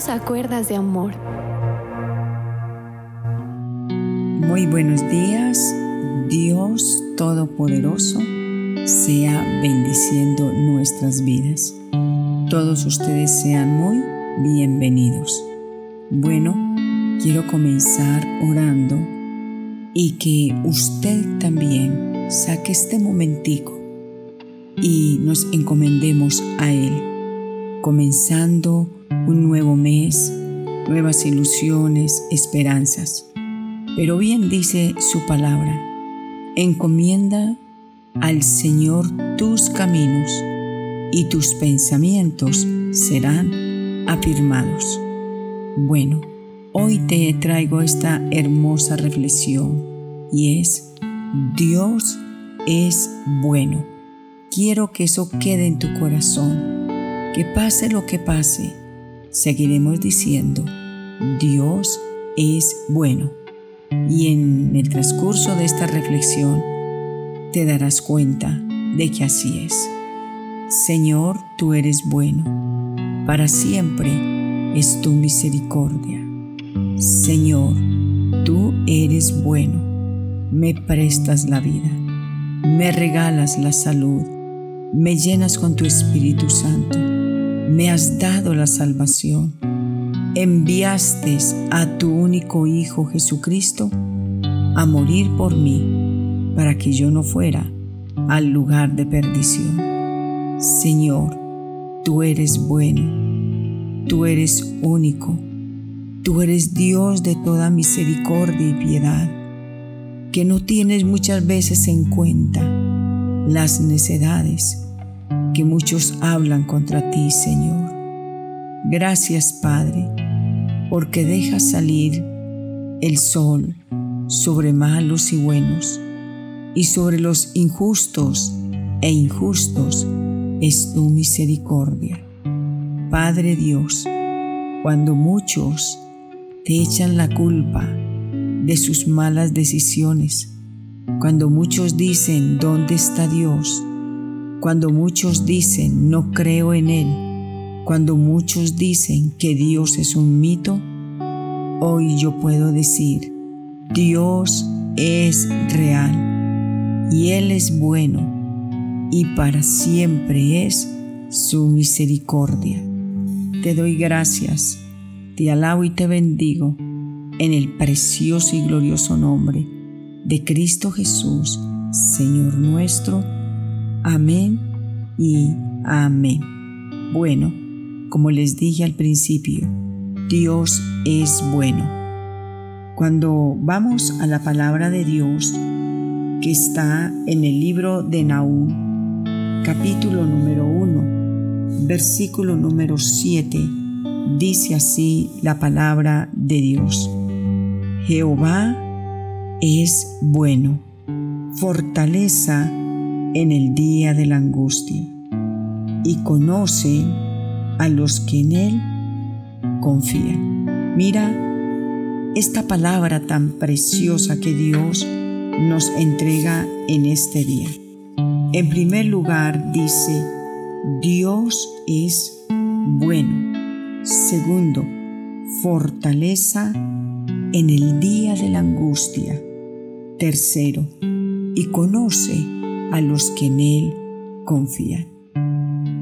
Dios acuerdas de amor. Muy buenos días, Dios Todopoderoso sea bendiciendo nuestras vidas. Todos ustedes sean muy bienvenidos. Bueno, quiero comenzar orando y que usted también saque este momentico y nos encomendemos a Él, comenzando un nuevo mes, nuevas ilusiones, esperanzas. Pero bien dice su palabra, encomienda al Señor tus caminos y tus pensamientos serán afirmados. Bueno, hoy te traigo esta hermosa reflexión y es, Dios es bueno. Quiero que eso quede en tu corazón, que pase lo que pase, seguiremos diciendo, Dios es bueno. Y en el transcurso de esta reflexión te darás cuenta de que así es. Señor, tú eres bueno, para siempre es tu misericordia. Señor, tú eres bueno, me prestas la vida, me regalas la salud, me llenas con tu Espíritu Santo, me has dado la salvación, enviaste a tu único Hijo Jesucristo a morir por mí para que yo no fuera al lugar de perdición. Señor, tú eres bueno, tú eres único, tú eres Dios de toda misericordia y piedad, que no tienes muchas veces en cuenta las necedades que muchos hablan contra ti, Señor. Gracias, Padre, porque dejas salir el sol sobre malos y buenos, y sobre los injustos e injustos es tu misericordia. Padre Dios, cuando muchos te echan la culpa de sus malas decisiones, cuando muchos dicen, ¿dónde está Dios? Cuando muchos dicen, no creo en Él, cuando muchos dicen que Dios es un mito, hoy yo puedo decir, Dios es real y Él es bueno y para siempre es su misericordia. Te doy gracias, te alabo y te bendigo en el precioso y glorioso nombre de Cristo Jesús, Señor nuestro. Amén y amén. Bueno, como les dije al principio, Dios es bueno. Cuando vamos a la palabra de Dios que está en el libro de Nahum, capítulo número 1, versículo número 7, dice así la palabra de Dios. Jehová es bueno, fortaleza en el día de la angustia, y conoce a los que en él confían. Mira esta palabra tan preciosa que Dios nos entrega en este día. En primer lugar dice, Dios es bueno. Segundo, fortaleza en el día de la angustia. Tercero, y conoce a los que en Él confían.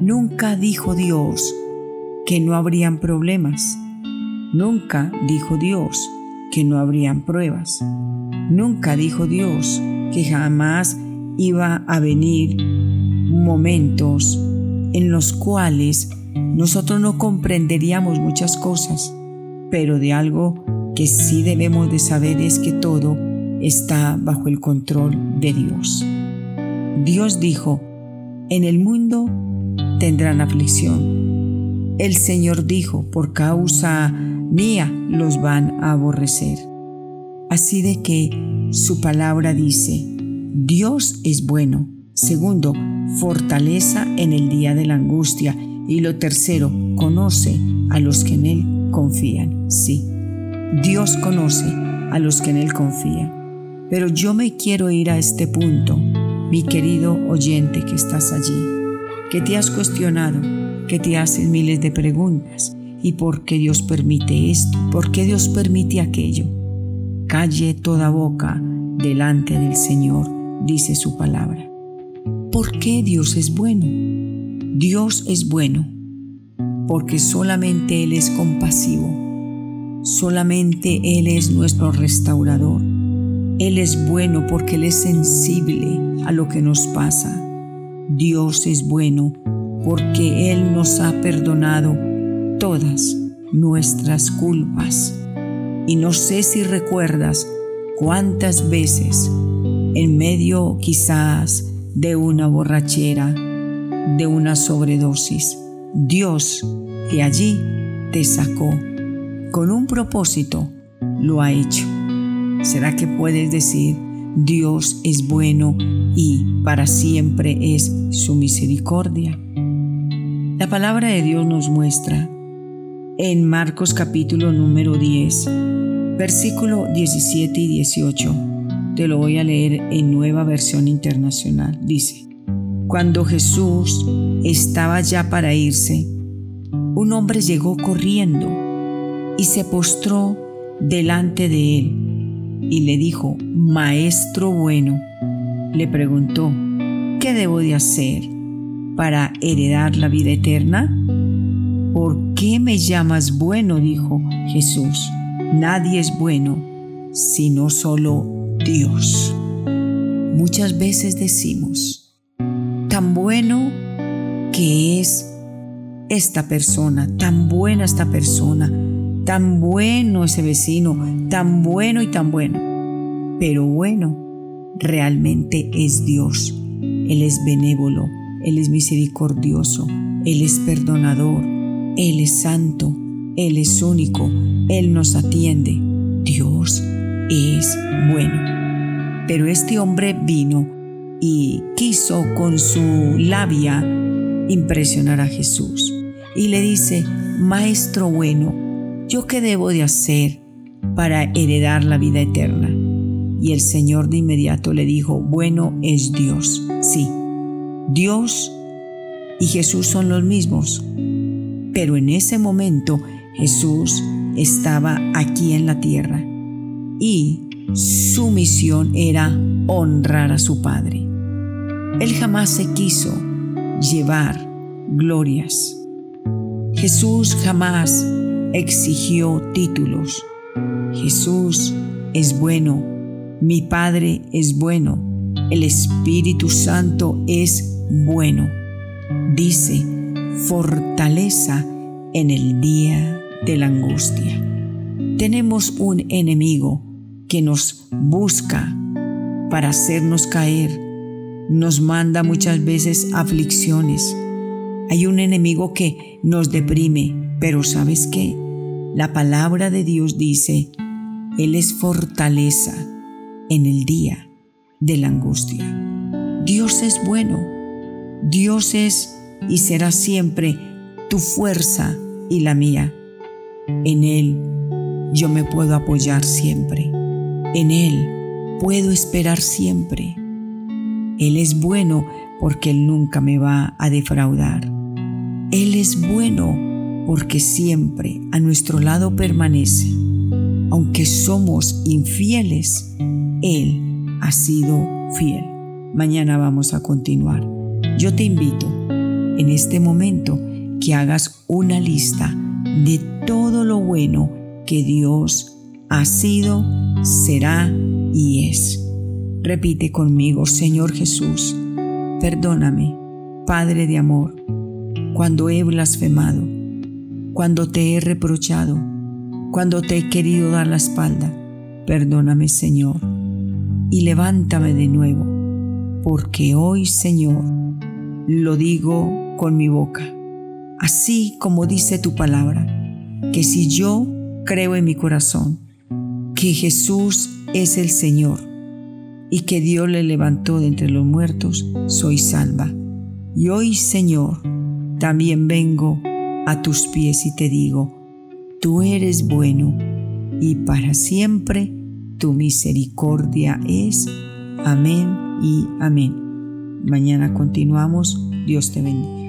Nunca dijo Dios que no habrían problemas. Nunca dijo Dios que no habrían pruebas. Nunca dijo Dios que jamás iba a venir momentos en los cuales nosotros no comprenderíamos muchas cosas, pero de algo que sí debemos de saber es que todo está bajo el control de Dios. Dios dijo, en el mundo tendrán aflicción. El Señor dijo, por causa mía los van a aborrecer. Así de que su palabra dice, Dios es bueno. Segundo, fortaleza en el día de la angustia. Y lo tercero, conoce a los que en Él confían. Sí, Dios conoce a los que en Él confían. Pero yo me quiero ir a este punto, mi querido oyente que estás allí, que te has cuestionado, que te haces miles de preguntas ¿Y por qué Dios permite esto? ¿Por qué Dios permite aquello? Calle toda boca delante del Señor, dice su palabra. ¿Por qué Dios es bueno? Dios es bueno porque solamente Él es compasivo, solamente Él es nuestro restaurador. Él es bueno porque Él es sensible a lo que nos pasa. Dios es bueno porque Él nos ha perdonado todas nuestras culpas. Y no sé si recuerdas cuántas veces en medio quizás de una borrachera, de una sobredosis, Dios de allí te sacó. Con un propósito lo ha hecho. ¿Será que puedes decir, Dios es bueno y para siempre es su misericordia? La palabra de Dios nos muestra en Marcos capítulo número 10, versículo 17 y 18. Te lo voy a leer en nueva versión internacional. Dice, cuando Jesús estaba ya para irse, un hombre llegó corriendo y se postró delante de él y le dijo, Maestro bueno, le preguntó, ¿qué debo de hacer para heredar la vida eterna? ¿Por qué me llamas bueno? dijo Jesús. Nadie es bueno sino solo Dios. Muchas veces decimos, tan bueno que es esta persona, tan buena esta persona, tan bueno ese vecino, tan bueno y tan bueno. Pero bueno, realmente es Dios. Él es benévolo, Él es misericordioso, Él es perdonador, Él es santo, Él es único, Él nos atiende. Dios es bueno. Pero este hombre vino y quiso con su labia impresionar a Jesús. Y le dice, Maestro bueno, ¿yo qué debo de hacer para heredar la vida eterna? Y el Señor de inmediato le dijo, bueno es Dios. Sí, Dios y Jesús son los mismos. Pero en ese momento Jesús estaba aquí en la tierra y su misión era honrar a su Padre. Él jamás se quiso llevar glorias. Jesús jamás exigió títulos. Jesús es bueno, mi Padre es bueno, el Espíritu Santo es bueno. Dice, fortaleza en el día de la angustia. Tenemos un enemigo que nos busca para hacernos caer nos manda muchas veces aflicciones. Hay un enemigo que nos deprime, pero ¿sabes qué? La palabra de Dios dice, Él es fortaleza en el día de la angustia. Dios es bueno. Dios es y será siempre tu fuerza y la mía. En Él yo me puedo apoyar siempre. En Él puedo esperar siempre. Él es bueno porque Él nunca me va a defraudar. Él es bueno porque siempre a nuestro lado permanece. Aunque somos infieles, Él ha sido fiel. Mañana vamos a continuar. Yo te invito en este momento que hagas una lista de todo lo bueno que Dios ha sido, será y es. Repite conmigo, Señor Jesús, perdóname, Padre de amor, cuando he blasfemado, cuando te he reprochado, cuando te he querido dar la espalda. Perdóname, Señor, y levántame de nuevo, porque hoy, Señor, lo digo con mi boca, así como dice tu palabra, que si yo creo en mi corazón que Jesús es el Señor, y que Dios le levantó de entre los muertos, soy salva. Y hoy, Señor, también vengo a tus pies y te digo, tú eres bueno y para siempre tu misericordia es. Amén y amén. Mañana continuamos. Dios te bendiga.